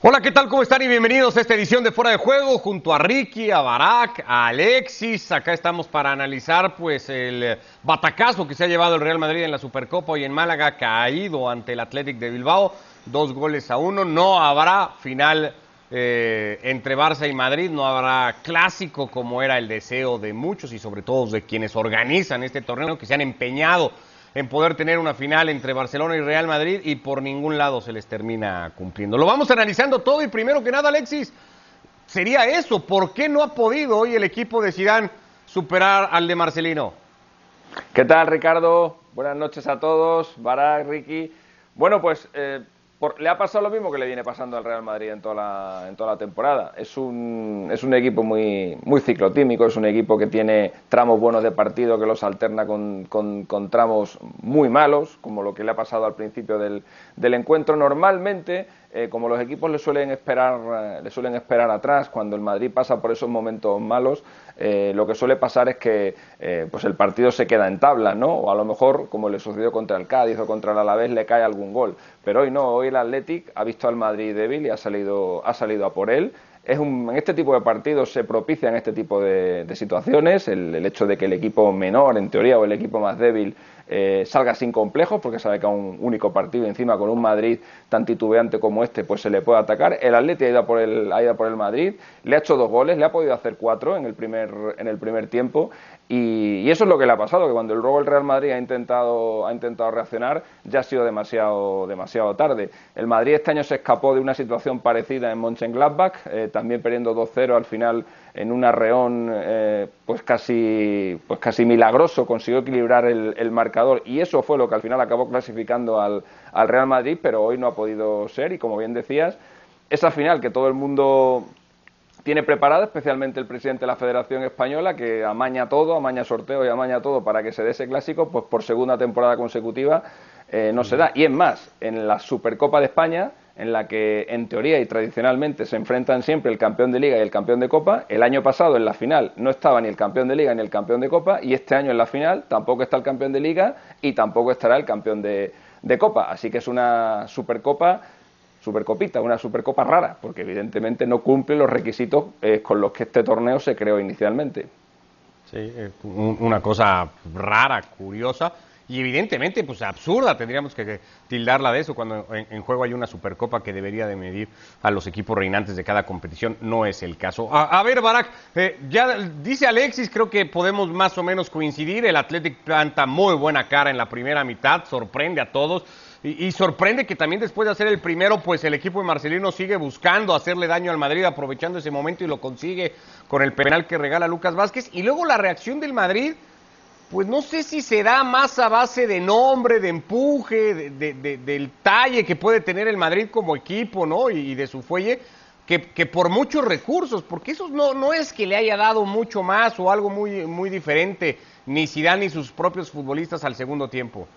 Hola, ¿qué tal? ¿Cómo están? Y bienvenidos a esta edición de Fuera de Juego junto a Ricky, a Barak, a Alexis. Acá estamos para analizar pues el batacazo que se ha llevado el Real Madrid en la Supercopa y en Málaga, caído ante el Athletic de Bilbao, dos goles a uno. No habrá final eh, entre Barça y Madrid, no habrá clásico como era el deseo de muchos y sobre todo de quienes organizan este torneo, que se han empeñado en poder tener una final entre Barcelona y Real Madrid y por ningún lado se les termina cumpliendo. Lo vamos analizando todo y primero que nada, Alexis, sería eso, ¿por qué no ha podido hoy el equipo de Zidane superar al de Marcelino? ¿Qué tal, Ricardo? Buenas noches a todos, Barak, Ricky. Bueno, pues eh, le ha pasado lo mismo que le viene pasando al Real Madrid en toda la, en toda la temporada. Es un, es un equipo muy, muy ciclotímico, es un equipo que tiene tramos buenos de partido que los alterna con, con, tramos muy malos, como lo que le ha pasado al principio del encuentro. Normalmente, eh, como los equipos le suelen, esperar, eh, le suelen esperar atrás, cuando el Madrid pasa por esos momentos malos, eh, lo que suele pasar es que pues el partido se queda en tabla, ¿no? O a lo mejor, como le sucedió contra el Cádiz o contra el Alavés, le cae algún gol. Pero hoy no, hoy el Athletic ha visto al Madrid débil y ha salido, ha salido a por él. Es un, en este tipo de partidos se propician este tipo de, situaciones, el, hecho de que el equipo menor, en teoría, o el equipo más débil eh, salga sin complejos, porque sabe que a un único partido encima con un Madrid tan titubeante como este, pues se le puede atacar. El Atleti ha ido por el, ha ido por el Madrid, le ha hecho dos goles, le ha podido hacer cuatro en el primer, en el primer tiempo y, eso es lo que le ha pasado, que cuando el el Real Madrid ha intentado, ha intentado reaccionar, ya ha sido demasiado, demasiado tarde. El Madrid este año se escapó de una situación parecida en Mönchengladbach, eh, también perdiendo 2-0 al final en un arreón eh, pues casi pues casi milagroso consiguió equilibrar el, marcador y eso fue lo que al final acabó clasificando al, al Real Madrid pero hoy no ha podido ser. Y como bien decías esa final que todo el mundo tiene preparada, especialmente el presidente de la Federación Española, que amaña todo, amaña sorteo y amaña todo para que se dé ese clásico, pues por segunda temporada consecutiva eh, no se da. Y es más, en la Supercopa de España, en la que en teoría y tradicionalmente se enfrentan siempre el campeón de liga y el campeón de copa, el año pasado en la final no estaba ni el campeón de liga ni el campeón de copa, y este año en la final tampoco está el campeón de liga y tampoco estará el campeón de, de copa. Así que es una Supercopa Supercopita, una Supercopa rara, porque evidentemente no cumple los requisitos eh, con los que este torneo se creó inicialmente. Sí, una cosa rara, curiosa y evidentemente pues absurda, tendríamos que tildarla de eso cuando en, juego hay una Supercopa que debería de medir a los equipos reinantes de cada competición, no es el caso. A, ver, Barak, eh, ya dice Alexis, creo que podemos más o menos coincidir, el Athletic planta muy buena cara en la primera mitad, sorprende a todos. Y, sorprende que también después de hacer el primero, pues el equipo de Marcelino sigue buscando hacerle daño al Madrid, aprovechando ese momento y lo consigue con el penal que regala Lucas Vázquez. Y luego la reacción del Madrid, pues no sé si será más a base de nombre, de empuje, del talle que puede tener el Madrid como equipo, ¿no? Y, de su fuelle, que, por muchos recursos, porque eso no, no es que le haya dado mucho más o algo muy, muy diferente, ni Zidane ni sus propios futbolistas al segundo tiempo.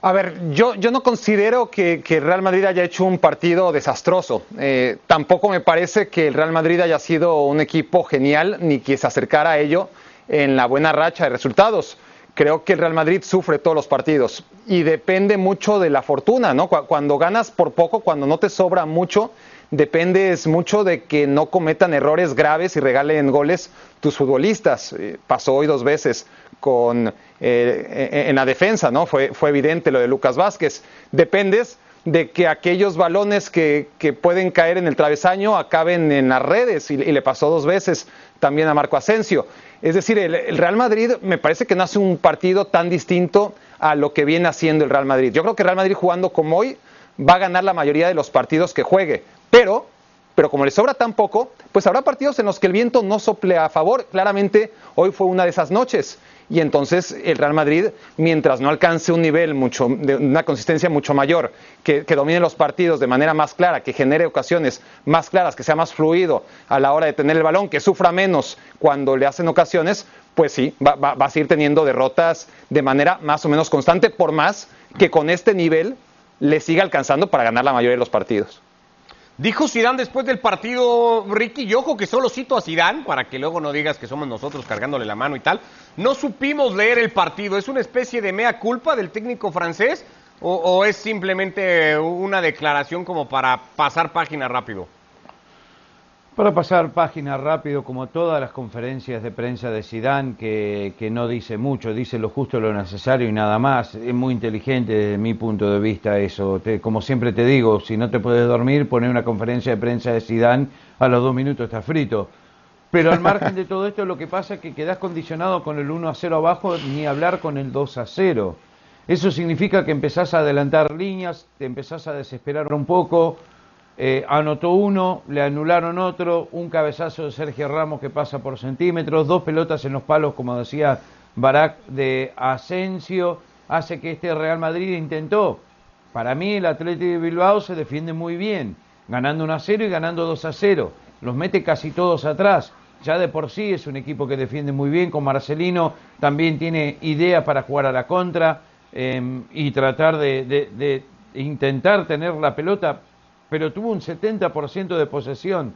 A ver, yo, yo no considero que, el Real Madrid haya hecho un partido desastroso. Eh, tampoco me parece que el Real Madrid haya sido un equipo genial ni que se acercara a ello en la buena racha de resultados. Creo que el Real Madrid sufre todos los partidos y depende mucho de la fortuna, ¿no? Cuando ganas por poco, cuando no te sobra mucho, dependes mucho de que no cometan errores graves y regalen goles tus futbolistas. Eh, pasó hoy dos veces con, eh, en la defensa, ¿no? Fue, fue evidente lo de Lucas Vázquez. Dependes de que aquellos balones que, que, pueden caer en el travesaño acaben en las redes y, le pasó dos veces también a Marco Asensio. Es decir, el, Real Madrid me parece que no hace un partido tan distinto a lo que viene haciendo el Real Madrid. Yo creo que el Real Madrid jugando como hoy va a ganar la mayoría de los partidos que juegue, pero pero como le sobra tan poco, pues habrá partidos en los que el viento no sople a favor. Claramente hoy fue una de esas noches y entonces el Real Madrid, mientras no alcance un nivel mucho, de una consistencia mucho mayor, que, domine los partidos de manera más clara, que genere ocasiones más claras, que sea más fluido a la hora de tener el balón, que sufra menos cuando le hacen ocasiones, pues sí, va, va a seguir teniendo derrotas de manera más o menos constante, por más que con este nivel le siga alcanzando para ganar la mayoría de los partidos. Dijo Zidane después del partido, Ricky, y ojo que solo cito a Zidane, para que luego no digas que somos nosotros cargándole la mano y tal. No supimos leer el partido, es una especie de mea culpa del técnico francés, ¿O, es simplemente una declaración como para pasar página rápido? Para pasar página rápido, como todas las conferencias de prensa de Sidán, que, que, no dice mucho, dice lo justo, lo necesario y nada más. Es muy inteligente desde mi punto de vista eso. como siempre te digo, si no te puedes dormir, poner una conferencia de prensa de Sidán, a los dos minutos está frito. Pero al margen de todo esto, lo que pasa es que quedas condicionado con el 1 a 0 abajo, ni hablar con el 2 a 0. Eso significa que empezás a adelantar líneas, te empezás a desesperar un poco. Eh, anotó uno, le anularon otro, un cabezazo de Sergio Ramos que pasa por centímetros, dos pelotas en los palos, como decía Barak, de Asensio, hace que este Real Madrid intentó. Para mí el Atlético de Bilbao se defiende muy bien, ganando 1 a 0 y ganando 2 a 0. Los mete casi todos atrás. Ya de por sí es un equipo que defiende muy bien, con Marcelino también tiene ideas para jugar a la contra. Em, y tratar de, intentar tener la pelota, pero tuvo un 70% de posesión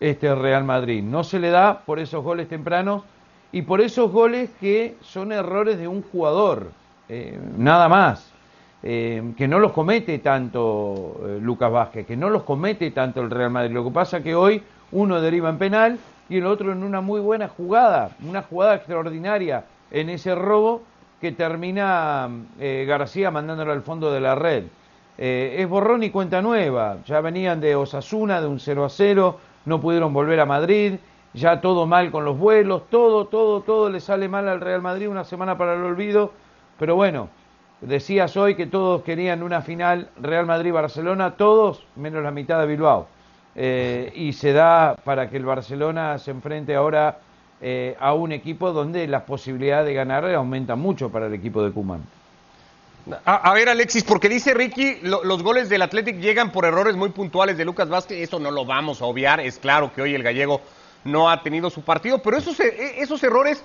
este Real Madrid. No se le da por esos goles tempranos y por esos goles que son errores de un jugador, eh, nada más. Em, que no los comete tanto eh, Lucas Vázquez, que no los comete tanto el Real Madrid. Lo que pasa es que hoy uno deriva en penal y el otro en una muy buena jugada, una jugada extraordinaria en ese robo que termina eh, García mandándolo al fondo de la red. Eh, es borrón y cuenta nueva. Ya venían de Osasuna, de un 0 a 0, no pudieron volver a Madrid, ya todo mal con los vuelos, todo, todo, todo le sale mal al Real Madrid, una semana para el olvido. Pero bueno, decías hoy que todos querían una final Real Madrid-Barcelona, todos menos la mitad de Bilbao. Eh, y se da para que el Barcelona se enfrente ahora eh, a un equipo donde las posibilidades de ganar aumentan mucho para el equipo de Cuman. A, ver, Alexis, porque dice Ricky, los goles del Athletic llegan por errores muy puntuales de Lucas Vázquez, eso no lo vamos a obviar, es claro que hoy el gallego no ha tenido su partido, pero esos, e, esos errores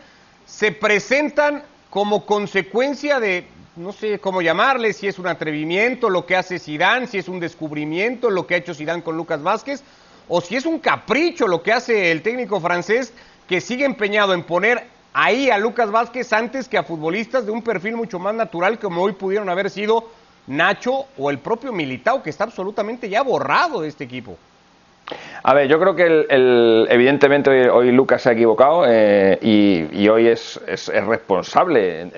se presentan como consecuencia de, no sé cómo llamarle, si es un atrevimiento lo que hace Sidán, si es un descubrimiento lo que ha hecho Sidán con Lucas Vázquez, o si es un capricho lo que hace el técnico francés que sigue empeñado en poner ahí a Lucas Vázquez antes que a futbolistas de un perfil mucho más natural como hoy pudieron haber sido Nacho o el propio Militao, que está absolutamente ya borrado de este equipo. A ver, yo creo que evidentemente hoy, Lucas se ha equivocado eh, y, hoy es, es, responsable,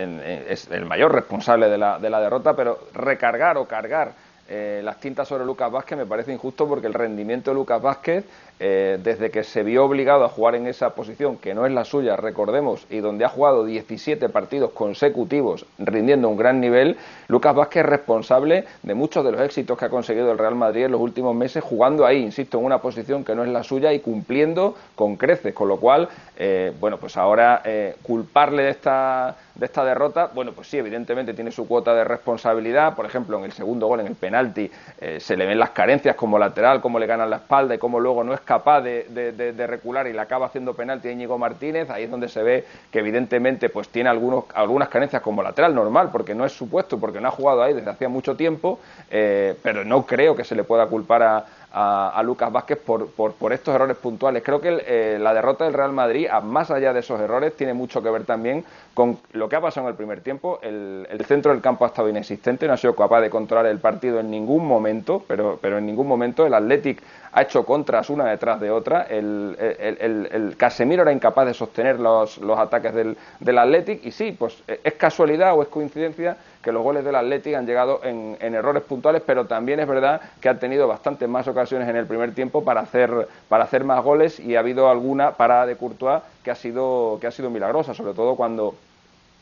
es el mayor responsable de la, de la derrota, pero recargar o cargar eh, las tintas sobre Lucas Vázquez me parece injusto porque el rendimiento de Lucas Vázquez, eh, desde que se vio obligado a jugar en esa posición, que no es la suya, recordemos, y donde ha jugado 17 partidos consecutivos rindiendo un gran nivel, Lucas Vázquez es responsable de muchos de los éxitos que ha conseguido el Real Madrid en los últimos meses, jugando ahí, insisto, en una posición que no es la suya y cumpliendo con creces, con lo cual, eh, bueno, pues ahora culparle de esta de esta derrota, bueno, pues sí, evidentemente tiene su cuota de responsabilidad. Por ejemplo, en el segundo gol, en el penalti, eh, se le ven las carencias como lateral, cómo le ganan la espalda y cómo luego no es capaz de, recular y le acaba haciendo penalti a Íñigo Martínez. Ahí es donde se ve que evidentemente pues tiene algunos, algunas carencias como lateral normal, porque no es supuesto, porque no ha jugado ahí desde hacía mucho tiempo, eh, pero no creo que se le pueda culpar a, a, Lucas Vázquez por, por, estos errores puntuales. Creo que eh, la derrota del Real Madrid, más allá de esos errores, tiene mucho que ver también con lo que ha pasado en el primer tiempo. El, centro del campo ha estado inexistente, no ha sido capaz de controlar el partido en ningún momento, pero, pero en ningún momento el Athletic ha hecho contras una detrás de otra. El, el, Casemiro era incapaz de sostener los, los ataques del, del Athletic y sí, pues es casualidad o es coincidencia que los goles del Athletic han llegado en, errores puntuales, pero también es verdad que ha tenido bastantes más ocasiones en el primer tiempo para hacer, para hacer más goles y ha habido alguna parada de Courtois que ha sido, que ha sido milagrosa, sobre todo cuando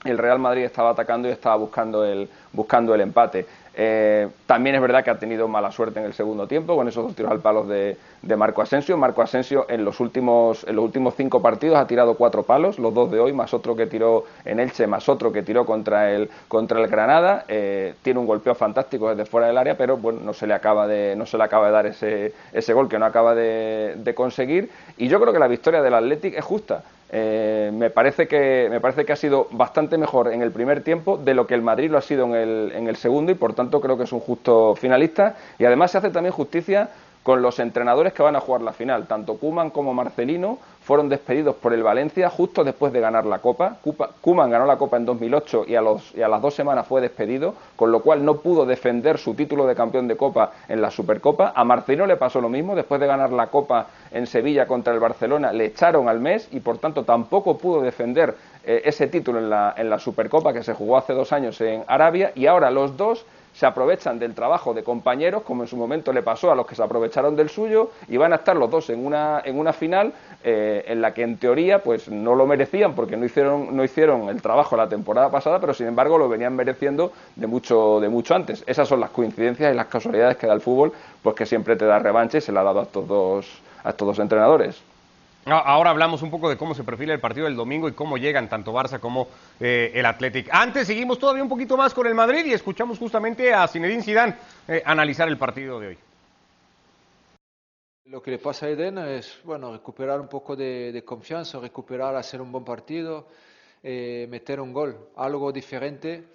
el Real Madrid estaba atacando y estaba buscando el, buscando el empate. Eh, también es verdad que ha tenido mala suerte en el segundo tiempo con esos dos tiros al palo de, Marco Asensio. Marco Asensio en los últimos en los últimos cinco partidos ha tirado cuatro palos, los dos de hoy, más otro que tiró en Elche, más otro que tiró contra el contra el Granada. Eh, tiene un golpeo fantástico desde fuera del área, pero bueno, no se le acaba de no se le acaba de dar ese, ese gol que no acaba de, de conseguir. Y yo creo que la victoria del Athletic es justa. Eh, me, parece que, me parece que ha sido bastante mejor en el primer tiempo de lo que el Madrid lo ha sido en el, en el segundo y por tanto creo que es un justo finalista. Y además se hace también justicia con los entrenadores que van a jugar la final. Tanto Kuman como Marcelino fueron despedidos por el Valencia justo después de ganar la Copa. Kuman ganó la Copa en 2008 y a, los, y a las dos semanas fue despedido, con lo cual no pudo defender su título de campeón de Copa en la Supercopa. A Marcelino le pasó lo mismo, después de ganar la Copa en Sevilla contra el Barcelona, le echaron al mes y por tanto tampoco pudo defender eh, ese título en la, en la Supercopa que se jugó hace dos años en Arabia y ahora los dos se aprovechan del trabajo de compañeros, como en su momento le pasó a los que se aprovecharon del suyo, y van a estar los dos en una, en una final eh, en la que en teoría pues no lo merecían porque no hicieron, no hicieron el trabajo la temporada pasada, pero sin embargo lo venían mereciendo de mucho, de mucho antes. Esas son las coincidencias y las casualidades que da el fútbol, pues que siempre te da revancha y se le ha dado a estos dos, a estos dos entrenadores. Ahora hablamos un poco de cómo se perfila el partido del domingo y cómo llegan tanto Barça como eh, el Athletic. Antes seguimos todavía un poquito más con el Madrid y escuchamos justamente a Zinedine Zidane eh, analizar el partido de hoy. Lo que le pasa a Eden es bueno recuperar un poco de, confianza, recuperar, hacer un buen partido, eh, meter un gol, algo diferente,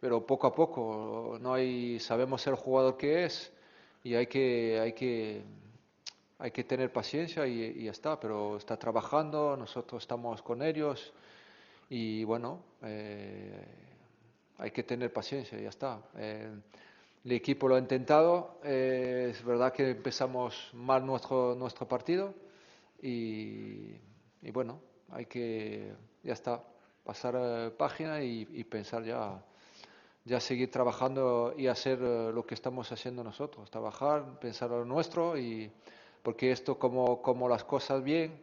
pero poco a poco. No hay, sabemos el jugador que es y hay que, hay que hay que tener paciencia y, ya está, pero está trabajando, nosotros estamos con ellos y bueno, eh, hay que tener paciencia y ya está. Eh, el equipo lo ha intentado, eh, es verdad que empezamos mal nuestro, nuestro partido y, bueno, hay que, ya está, pasar página y, y, pensar ya, ya seguir trabajando y hacer lo que estamos haciendo nosotros, trabajar, pensar lo nuestro y porque esto como, como las cosas bien,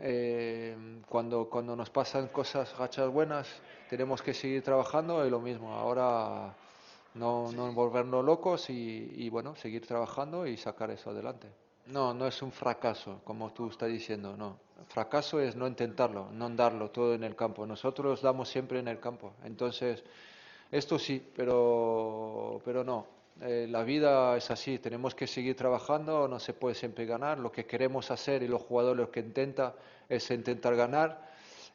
eh, cuando, cuando nos pasan cosas rachas buenas, tenemos que seguir trabajando y lo mismo, ahora no, no volvernos locos y, y, bueno, seguir trabajando y sacar eso adelante. No, no es un fracaso, como tú estás diciendo, no. Fracaso es no intentarlo, no darlo todo en el campo. Nosotros damos siempre en el campo. Entonces, esto sí, pero, pero no. Eh, la vida es así, tenemos que seguir trabajando, no se puede siempre ganar. Lo que queremos hacer y los jugadores lo que intentan es intentar ganar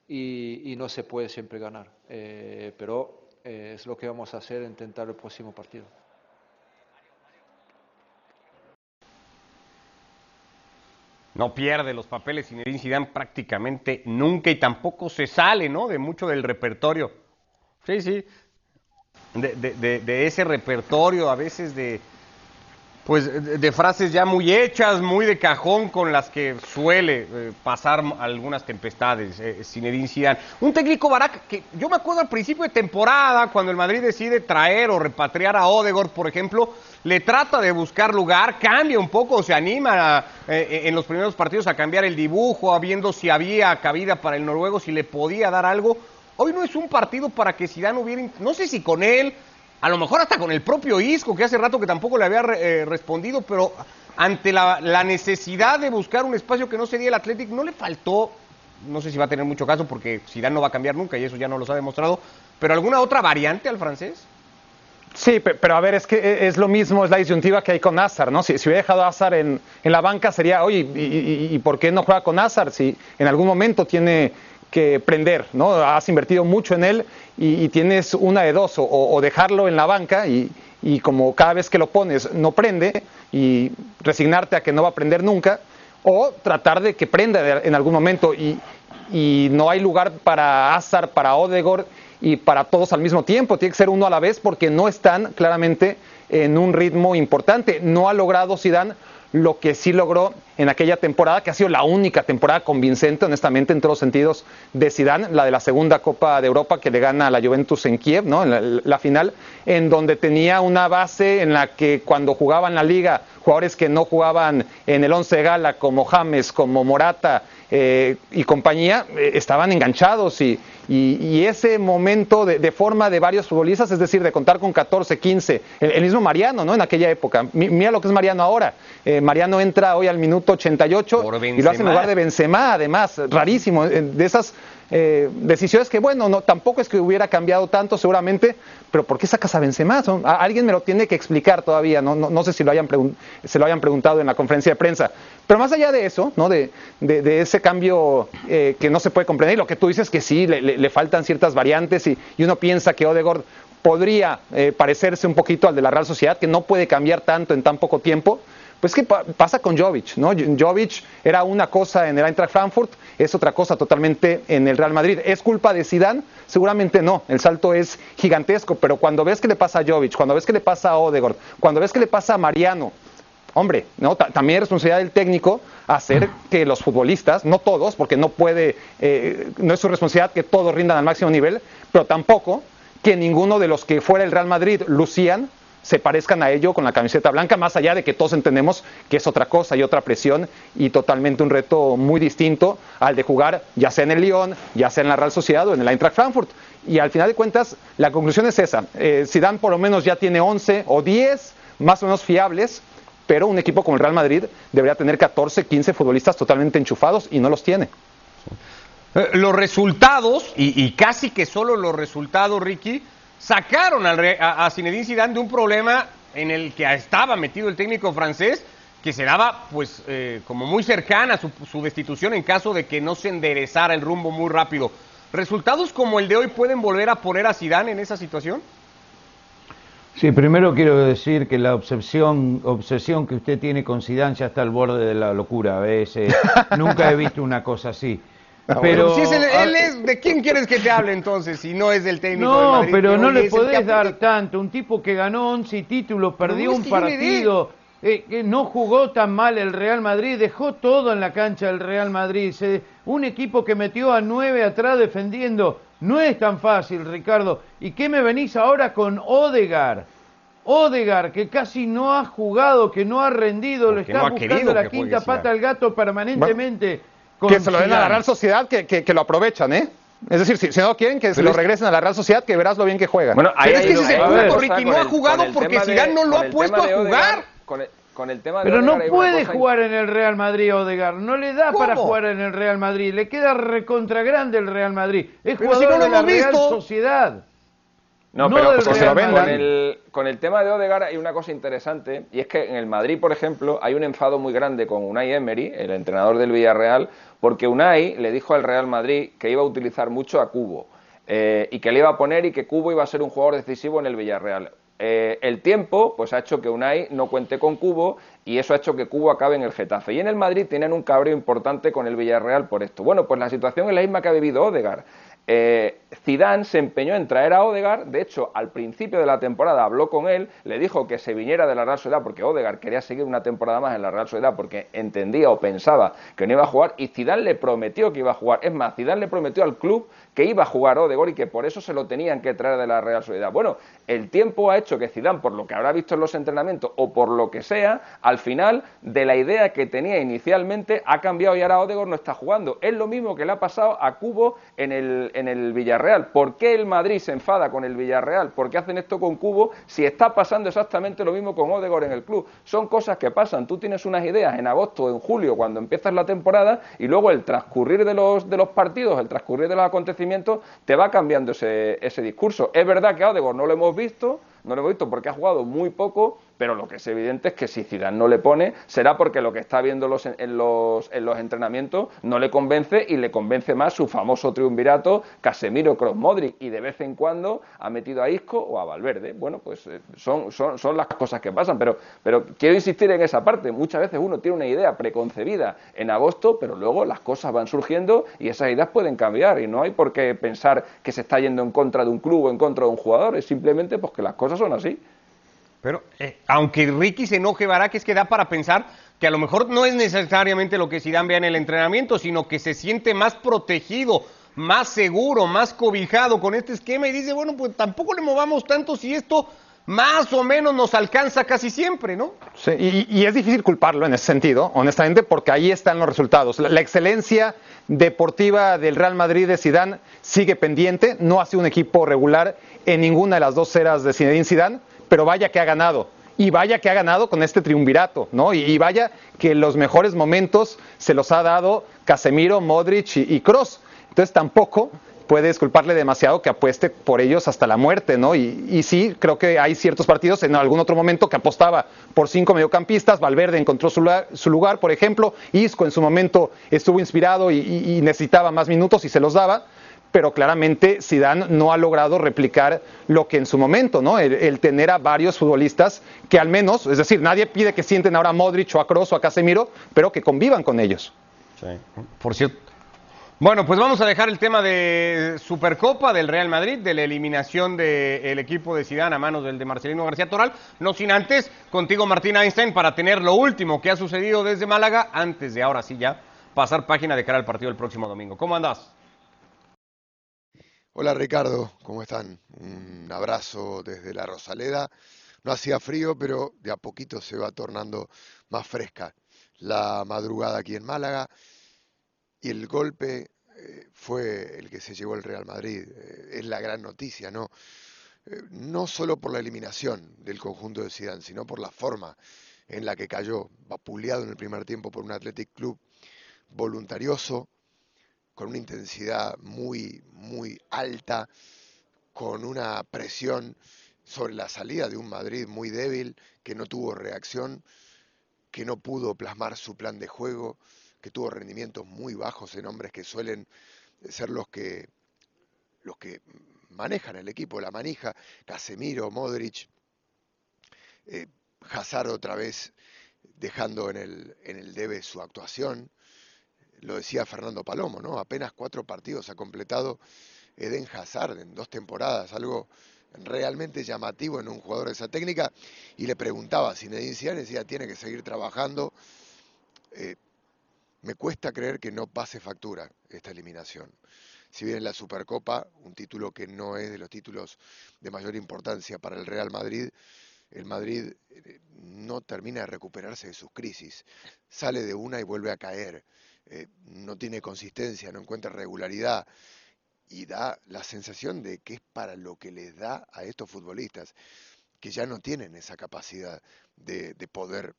y, no se puede siempre ganar. Eh, pero eh, es lo que vamos a hacer, intentar el próximo partido. No pierde los papeles Zinedine Zidane prácticamente nunca y tampoco se sale, ¿no? De mucho del repertorio. Sí, sí, de, ese repertorio, a veces de, pues, de frases ya muy hechas, muy de cajón, con las que suele eh, pasar algunas tempestades, eh, Zinedine. Un técnico Barak que yo me acuerdo al principio de temporada, cuando el Madrid decide traer o repatriar a Odegor, por ejemplo, le trata de buscar lugar, cambia un poco, se anima eh, en los primeros partidos a cambiar el dibujo, viendo si había cabida para el noruego, si le podía dar algo Hoy no es un partido para que Zidane hubiera, no sé si con él, a lo mejor hasta con el propio Isco, que hace rato que tampoco le había eh, respondido, pero ante la, necesidad de buscar un espacio que no sería el Athletic, no le faltó, no sé si va a tener mucho caso porque Zidane no va a cambiar nunca y eso ya no los ha demostrado, pero alguna otra variante al francés? Sí, pero a ver, es que e, es lo mismo, es la disyuntiva que hay con Azar, ¿no? Si, hubiera dejado Azar en, la banca sería, oye, y, y, por qué no juega con Azar? Si en algún momento tiene que prender, ¿no? Has invertido mucho en él y, tienes una de dos, o, dejarlo en la banca y, como cada vez que lo pones no prende y resignarte a que no va a prender nunca, o tratar de que prenda en algún momento y, no hay lugar para Azar, para Odegor y para todos al mismo tiempo, tiene que ser uno a la vez porque no están claramente en un ritmo importante. No ha logrado Zidane lo que sí logró en aquella temporada, que ha sido la única temporada convincente, honestamente, en todos los sentidos, de Zidane, la de la segunda Copa de Europa que le gana a la Juventus en Kiev, ¿no? en la, final, en donde tenía una base en la que cuando jugaban la liga, jugadores que no jugaban en el once gala, como James, como Morata eh, y compañía, eh, estaban enganchados y, y, ese momento de, forma de varios futbolistas, es decir, de contar con 14, 15, el, mismo Mariano, ¿no? En aquella época. mira lo que es Mariano ahora. Eh, Mariano entra hoy al minuto 88 y lo hace en lugar de Benzema, además, rarísimo. Eh, de esas eh, decisiones que, bueno, no, tampoco es que hubiera cambiado tanto seguramente, pero ¿por qué sacas a Benzema? alguien me lo tiene que explicar todavía, no, sé si lo hayan se lo hayan preguntado en la conferencia de prensa. Pero más allá de eso, ¿no? de, ese cambio eh, que no se puede comprender, y lo que tú dices que sí, le, faltan ciertas variantes y, uno piensa que Odegord podría eh, parecerse un poquito al de la Real Sociedad, que no puede cambiar tanto en tan poco tiempo, Pues ¿qué pasa con Jovic? ¿no? Jovic era una cosa en el Eintracht Frankfurt, es otra cosa totalmente en el Real Madrid. ¿Es culpa de Zidane? Seguramente no, el salto es gigantesco, pero cuando ves que le pasa a Jovic, cuando ves que le pasa a Odegaard, cuando ves que le pasa a Mariano, hombre, ¿no? también es responsabilidad del técnico hacer que los futbolistas, no todos, porque no puede, eh, no es su responsabilidad que todos rindan al máximo nivel, pero tampoco que ninguno de los que fuera el Real Madrid lucían se parezcan a ello con la camiseta blanca, más allá de que todos entendemos que es otra cosa y otra presión y totalmente un reto muy distinto al de jugar ya sea en el Lyon, ya sea en la Real Sociedad o en el Eintracht Frankfurt. Y al final de cuentas, la conclusión es esa. Eh, Zidane por lo menos ya tiene 11 o 10 más o menos fiables, pero un equipo como el Real Madrid debería tener 14, 15 futbolistas totalmente enchufados y no los tiene. Eh, los resultados, y, casi que solo los resultados, Ricky, sacaron al, a, a Zinedine Zidane de un problema en el que estaba metido el técnico francés, que se daba pues eh, como muy cercana su, su destitución en caso de que no se enderezara el rumbo muy rápido. ¿Resultados como el de hoy pueden volver a poner a Zidane en esa situación? Sí, primero quiero decir que la obsesión, obsesión que usted tiene con Zidane ya está al borde de la locura. nunca he visto una cosa así. Ah, pero si es él es, ¿de quién quieres que te hable entonces si no es del técnico no, Madrid? pero no le podés dar tanto. Un tipo que ganó 11 títulos, perdió un partido, eh, que no jugó tan mal el Real Madrid, dejó todo en la cancha del Real Madrid. un equipo que metió a nueve atrás defendiendo. No es tan fácil, Ricardo. ¿Y qué me venís ahora con Odegar? Odegar, que casi no ha jugado, que no ha rendido, lo está buscando la quinta pata al gato permanentemente que se lo den a la Real Sociedad, que, que, lo aprovechan, ¿eh? Es decir, si, no quieren que se lo regresen a la Real Sociedad, que verás lo bien que juegan. Bueno, ahí, Pero es que ese es el punto, Ricky. No ha jugado porque Zidane no lo ha puesto a jugar. Con el, tema de Pero no puede jugar en el Real Madrid Odegar, no le da para jugar en el Real Madrid, le queda recontra grande el Real Madrid. Es jugador de la Real Sociedad. No, pero con, el, con el tema de Odegar hay una cosa interesante y es que en el Madrid, por ejemplo, hay un enfado muy grande con Unai Emery, el entrenador del Villarreal, porque Unai le dijo al Real Madrid que iba a utilizar mucho a Cubo eh, y que le iba a poner y que Cubo iba a ser un jugador decisivo en el Villarreal. Eh, el tiempo pues ha hecho que Unai no cuente con Cubo y eso ha hecho que Cubo acabe en el Getafe. Y en el Madrid tienen un cabreo importante con el Villarreal por esto. Bueno, pues la situación es la misma que ha vivido Odegar. Eh, Zidane se empeñó en traer a Odegar, de hecho, al principio de la temporada habló con él, le dijo que se viniera de la Real Sociedad porque Odegar quería seguir una temporada más en la Real Sociedad porque entendía o pensaba que no iba a jugar y Zidane le prometió que iba a jugar. Es más, Zidane le prometió al club que iba a jugar Odegar y que por eso se lo tenían que traer de la Real Sociedad. Bueno, el tiempo ha hecho que Zidane, por lo que habrá visto en los entrenamientos o por lo que sea, al final de la idea que tenía inicialmente ha cambiado y ahora Odegar no está jugando. Es lo mismo que le ha pasado a Cubo en el en el Villarreal. ¿Por qué el Madrid se enfada con el Villarreal? ¿Por qué hacen esto con Cubo si está pasando exactamente lo mismo con Odegaard en el club? Son cosas que pasan. Tú tienes unas ideas en agosto o en julio cuando empiezas la temporada y luego el transcurrir de los, de los partidos, el transcurrir de los acontecimientos te va cambiando ese, ese discurso. Es verdad que a no lo hemos visto, no lo hemos visto porque ha jugado muy poco, pero lo que es evidente es que si Zidane no le pone, será porque lo que está viendo los, en, los, en los entrenamientos no le convence y le convence más su famoso triunvirato Casemiro Cross Modric y de vez en cuando ha metido a Isco o a Valverde. Bueno, pues eh, son, son, son las cosas que pasan, pero, pero quiero insistir en esa parte. Muchas veces uno tiene una idea preconcebida en agosto, pero luego las cosas van surgiendo y esas ideas pueden cambiar y no hay por qué pensar que se está yendo en contra de un club o en contra de un jugador, es simplemente pues que las cosas son así. Pero eh, aunque Ricky se enoje, que es que da para pensar que a lo mejor no es necesariamente lo que Zidane vea en el entrenamiento, sino que se siente más protegido, más seguro, más cobijado con este esquema y dice, bueno, pues tampoco le movamos tanto si esto más o menos nos alcanza casi siempre, ¿no? Sí, y, es difícil culparlo en ese sentido, honestamente, porque ahí están los resultados. La, excelencia deportiva del Real Madrid de Zidane sigue pendiente, no ha sido un equipo regular en ninguna de las dos eras de Zinedine Zidane, pero vaya que ha ganado. Y vaya que ha ganado con este triunvirato, ¿no? Y, vaya que los mejores momentos se los ha dado Casemiro, Modric y, Cross. Entonces tampoco puedes culparle demasiado que apueste por ellos hasta la muerte, ¿no? Y, sí, creo que hay ciertos partidos en algún otro momento que apostaba por cinco mediocampistas, Valverde encontró su lugar, por ejemplo, Isco en su momento estuvo inspirado y necesitaba más minutos y se los daba, pero claramente Zidane no ha logrado replicar lo que en su momento, ¿no? El, tener a varios futbolistas que al menos, es decir, nadie pide que sienten ahora a Modric o a Kroos o a Casemiro, pero que convivan con ellos. Sí. Por cierto, bueno, pues vamos a dejar el tema de Supercopa del Real Madrid, de la eliminación del equipo de Zidane a manos del de Marcelino García Toral, no sin antes contigo Martín Einstein para tener lo último que ha sucedido desde Málaga antes de ahora sí ya pasar página de cara al partido del próximo domingo. ¿Cómo andas? Hola Ricardo, ¿cómo están? Un abrazo desde la Rosaleda. No hacía frío, pero de a poquito se va tornando más fresca la madrugada aquí en Málaga y el golpe eh, fue el que se llevó el Real Madrid. Eh, es la gran noticia, ¿no? Eh, no solo por la eliminación del conjunto de Zidane, sino por la forma en la que cayó, vapuleado en el primer tiempo por un Athletic Club voluntarioso, con una intensidad muy, muy alta, con una presión sobre la salida de un Madrid muy débil, que no tuvo reacción, que no pudo plasmar su plan de juego, que tuvo rendimientos muy bajos en hombres que suelen ser los que, los que manejan el equipo, la manija, Casemiro, Modric, eh, Hazard otra vez dejando en el, en el debe su actuación. Lo decía Fernando Palomo, ¿no? Apenas cuatro partidos ha completado Eden Hazard en dos temporadas, algo realmente llamativo en un jugador de esa técnica. Y le preguntaba si Nedin decía, tiene que seguir trabajando. Eh, me cuesta creer que no pase factura esta eliminación. Si bien en la Supercopa, un título que no es de los títulos de mayor importancia para el Real Madrid, el Madrid eh, no termina de recuperarse de sus crisis. Sale de una y vuelve a caer. Eh, no tiene consistencia, no encuentra regularidad y da la sensación de que es para lo que les da a estos futbolistas, que ya no tienen esa capacidad de, poder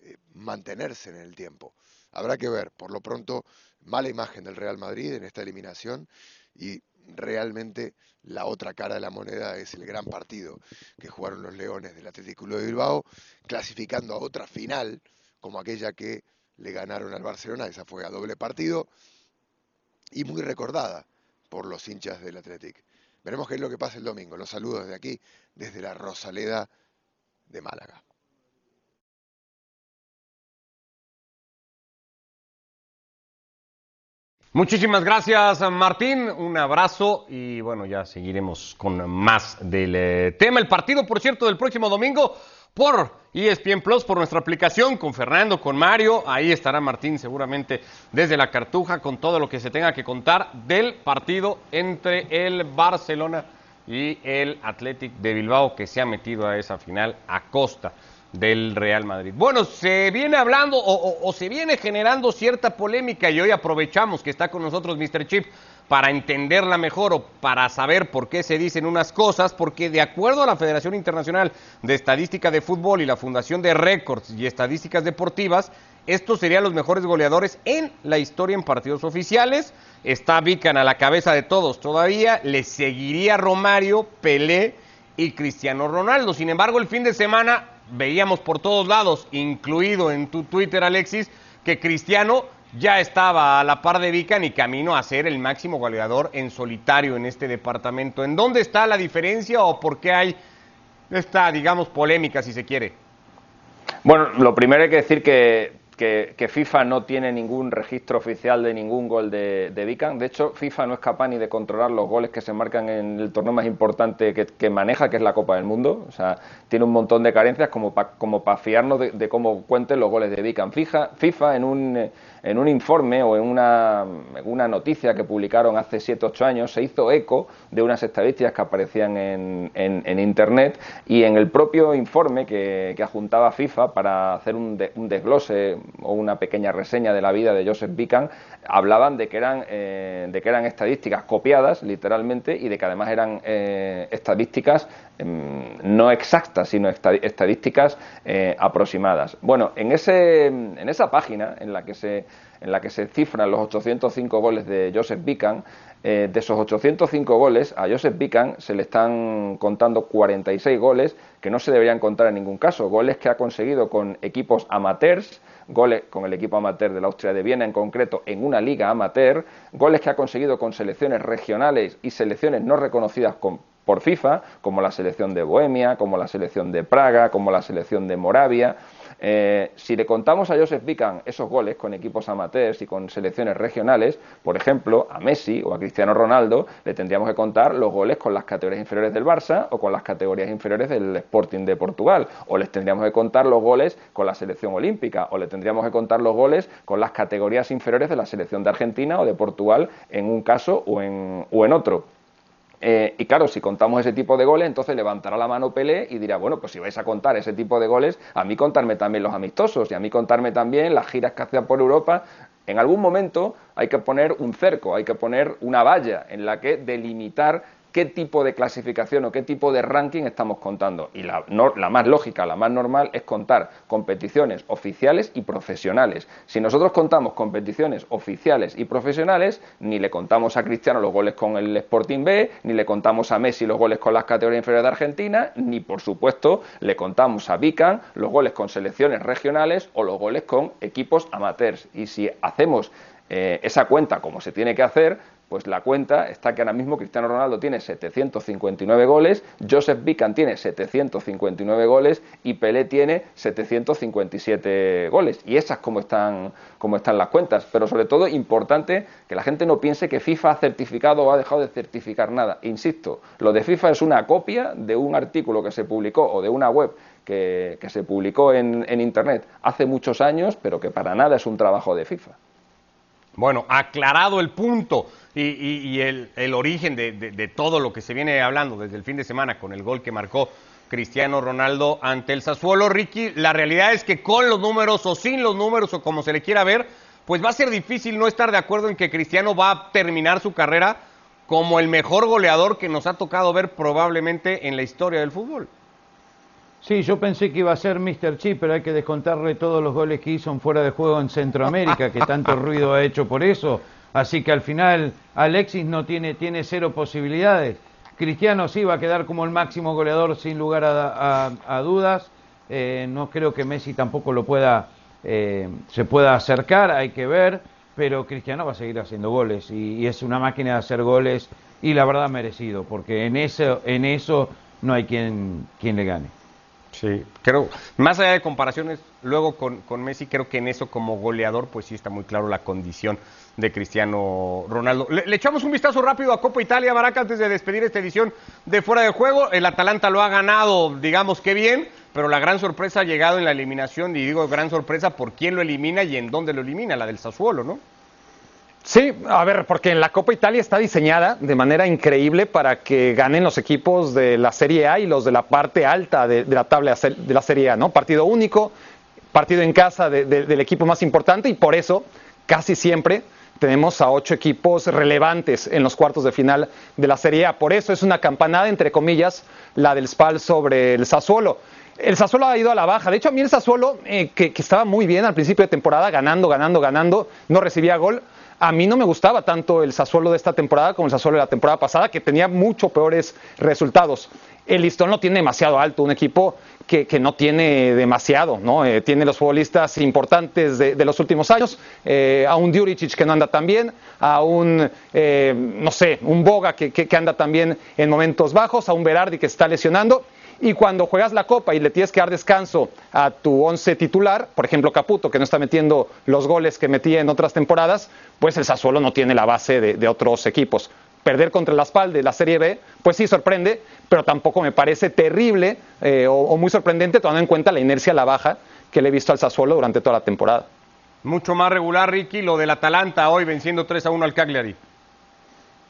eh, mantenerse en el tiempo. Habrá que ver, por lo pronto, mala imagen del Real Madrid en esta eliminación y realmente la otra cara de la moneda es el gran partido que jugaron los Leones del Atlético de Bilbao, clasificando a otra final como aquella que le ganaron al Barcelona, esa fue a doble partido y muy recordada por los hinchas del Atlético. Veremos qué es lo que pasa el domingo. Los saludos desde aquí, desde la Rosaleda de Málaga. Muchísimas gracias, Martín. Un abrazo y bueno, ya seguiremos con más del eh, tema. El partido, por cierto, del próximo domingo por ESPN Plus, por nuestra aplicación, con Fernando, con Mario. Ahí estará Martín seguramente desde la cartuja con todo lo que se tenga que contar del partido entre el Barcelona y el Athletic de Bilbao que se ha metido a esa final a costa del Real Madrid. Bueno, se viene hablando o, se viene generando cierta polémica y hoy aprovechamos que está con nosotros Mr. Chip para entenderla mejor o para saber por qué se dicen unas cosas, porque de acuerdo a la Federación Internacional de Estadística de Fútbol y la Fundación de Récords y Estadísticas Deportivas, estos serían los mejores goleadores en la historia en partidos oficiales. Está Vican a la cabeza de todos todavía, le seguiría Romario, Pelé y Cristiano Ronaldo. Sin embargo, el fin de semana veíamos por todos lados, incluido en tu Twitter, Alexis, que Cristiano ya estaba a la par de Vican y camino a ser el máximo goleador en solitario en este departamento. ¿En dónde está la diferencia o por qué hay esta, digamos, polémica, si se quiere? Bueno, lo primero hay que decir que FIFA no tiene ningún registro oficial de ningún gol de, de Vican. De hecho, FIFA no es capaz ni de controlar los goles que se marcan en el torneo más importante que, maneja, que es la Copa del Mundo. O sea, tiene un montón de carencias como para fiarnos de, cómo cuenten los goles de Vican. FIFA, FIFA en un en un informe o en una, una noticia que publicaron hace 7 8 años, se hizo eco de unas estadísticas que aparecían en, en, Internet y en el propio informe que, que ajuntaba FIFA para hacer un, un, desglose o una pequeña reseña de la vida de Joseph Bican, hablaban de que eran, eh, de que eran estadísticas copiadas, literalmente, y de que además eran eh, estadísticas no exactas, sino estadísticas eh, aproximadas. Bueno, en, ese, en esa página en la que se en la que se cifran los 805 goles de Joseph Bican, de esos 805 goles, a Joseph Bican se le están contando 46 goles que no se deberían contar en ningún caso, goles que ha conseguido con equipos amateurs, goles con el equipo amateur de la Austria de Viena en concreto en una liga amateur, goles que ha conseguido con selecciones regionales y selecciones no reconocidas por FIFA, como la selección de Bohemia, como la selección de Praga, como la selección de Moravia. Eh, si le contamos a Joseph Bican esos goles con equipos amateurs y con selecciones regionales, por ejemplo, a Messi o a Cristiano Ronaldo, le tendríamos que contar los goles con las categorías inferiores del Barça o con las categorías inferiores del Sporting de Portugal, o les tendríamos que contar los goles con la selección olímpica, o le tendríamos que contar los goles con las categorías inferiores de la selección de Argentina o de Portugal en un caso o en otro. Eh, y claro, si contamos ese tipo de goles, entonces levantará la mano Pelé y dirá, bueno, pues si vais a contar ese tipo de goles, a mí contarme también los amistosos y a mí contarme también las giras que hacían por Europa. En algún momento hay que poner un cerco, hay que poner una valla en la que delimitar qué tipo de clasificación o qué tipo de ranking estamos contando. Y la, la, más lógica, la más normal es contar competiciones oficiales y profesionales. Si nosotros contamos competiciones oficiales y profesionales, ni le contamos a Cristiano los goles con el Sporting B, ni le contamos a Messi los goles con las categorías inferiores de Argentina, ni por supuesto le contamos a Vican los goles con selecciones regionales o los goles con equipos amateurs. Y si hacemos eh, esa cuenta como se tiene que hacer, pues la cuenta está que ahora mismo Cristiano Ronaldo tiene 759 goles, Joseph Bican tiene 759 goles y Pelé tiene 757 goles. Y esas como están, como están las cuentas. Pero sobre todo importante que la gente no piense que FIFA ha certificado o ha dejado de certificar nada. Insisto, lo de FIFA es una copia de un artículo que se publicó o de una web que, se publicó en Internet hace muchos años, pero que para nada es un trabajo de FIFA. Bueno, aclarado el punto y, el, origen de, todo lo que se viene hablando desde el fin de semana con el gol que marcó Cristiano Ronaldo ante el Sassuolo. Ricky, la realidad es que con los números o sin los números o como se le quiera ver, pues va a ser difícil no estar de acuerdo en que Cristiano va a terminar su carrera como el mejor goleador que nos ha tocado ver probablemente en la historia del fútbol. Sí, yo pensé que iba a ser Mr. Chip, pero hay que descontarle todos los goles que hizo en fuera de juego en Centroamérica, que tanto ruido ha hecho por eso. Así que al final Alexis no tiene, tiene cero posibilidades. Cristiano sí va a quedar como el máximo goleador sin lugar a, dudas. Eh, no creo que Messi tampoco lo pueda, eh, se pueda acercar, hay que ver, pero Cristiano va a seguir haciendo goles y, y, es una máquina de hacer goles y la verdad merecido, porque en eso, en eso no hay quien, quien le gane. Sí, creo, más allá de comparaciones, luego con, con, Messi, creo que en eso como goleador, pues sí está muy claro la condición de Cristiano Ronaldo. Le, echamos un vistazo rápido a Copa Italia, Baraca, antes de despedir esta edición de Fuera de Juego. El Atalanta lo ha ganado, digamos que bien, pero la gran sorpresa ha llegado en la eliminación, y digo gran sorpresa por quién lo elimina y en dónde lo elimina, la del Sassuolo, ¿no? Sí, a ver, porque en la Copa Italia está diseñada de manera increíble para que ganen los equipos de la Serie A y los de la parte alta de, la tabla de la Serie A, ¿no? Partido único, partido en casa del equipo más importante y por eso casi siempre tenemos a ocho equipos relevantes en los cuartos de final de la Serie A. Por eso es una campanada, entre comillas, la del Spal sobre el Sassuolo. El Sassuolo ha ido a la baja. De hecho, a mí el Sassuolo, eh, que estaba muy bien al principio de temporada, ganando, ganando, ganando, no recibía gol a mí no me gustaba tanto el Sassuolo de esta temporada como el Sassuolo de la temporada pasada, que tenía mucho peores resultados. El listón lo tiene demasiado alto, un equipo que, no tiene demasiado, ¿no? Eh, tiene los futbolistas importantes de, los últimos años, eh, a un Djuricic que no anda tan bien, a un, eh, no sé, un Boga que, que, anda también en momentos bajos, a un Berardi que está lesionando y cuando juegas la copa y le tienes que dar descanso a tu once titular, por ejemplo Caputo, que no está metiendo los goles que metía en otras temporadas, pues el Sassuolo no tiene la base de, otros equipos. Perder contra la espalda de la Serie B, pues sí sorprende, pero tampoco me parece terrible eh, o, muy sorprendente tomando en cuenta la inercia a la baja que le he visto al Sassuolo durante toda la temporada. Mucho más regular, Ricky, lo del Atalanta hoy venciendo 3 a 1 al Cagliari.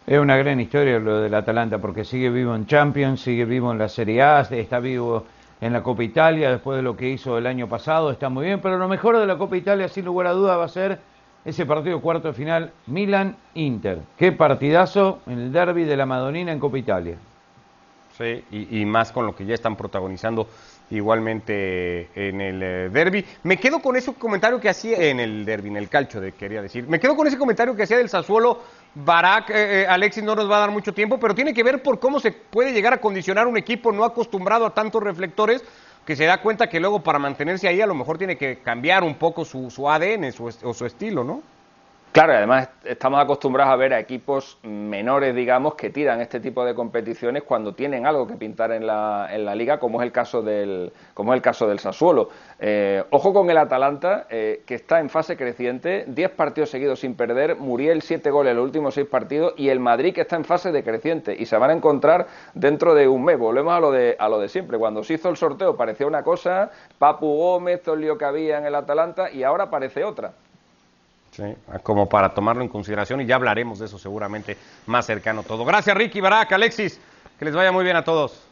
Es una gran historia lo del Atalanta porque sigue vivo en Champions, sigue vivo en la Serie A, está vivo en la Copa Italia después de lo que hizo el año pasado, está muy bien, pero lo mejor de la Copa Italia sin lugar a duda va a ser ese partido cuarto de final Milan-Inter. Qué partidazo en el derby de la Madonina en Copa Italia. Y, y más con lo que ya están protagonizando igualmente en el eh, derby. Me quedo con ese comentario que hacía en el derby, en el calcho, de, quería decir. Me quedo con ese comentario que hacía del Sassuolo. Barak, eh, eh, Alexis no nos va a dar mucho tiempo, pero tiene que ver por cómo se puede llegar a condicionar un equipo no acostumbrado a tantos reflectores que se da cuenta que luego para mantenerse ahí a lo mejor tiene que cambiar un poco su, su ADN su, o su estilo, ¿no? Claro, además estamos acostumbrados a ver a equipos menores, digamos, que tiran este tipo de competiciones cuando tienen algo que pintar en la, en la liga, como es el caso del, como es el caso del Sassuolo. Eh, ojo con el Atalanta, eh, que está en fase creciente, 10 partidos seguidos sin perder, Muriel 7 goles en los últimos 6 partidos y el Madrid que está en fase decreciente y se van a encontrar dentro de un mes. Volvemos a lo de, a lo de siempre. Cuando se hizo el sorteo parecía una cosa, Papu Gómez, todo el lío que había en el Atalanta y ahora parece otra. Sí, como para tomarlo en consideración y ya hablaremos de eso seguramente más cercano todo. Gracias Ricky, Barak, Alexis, que les vaya muy bien a todos.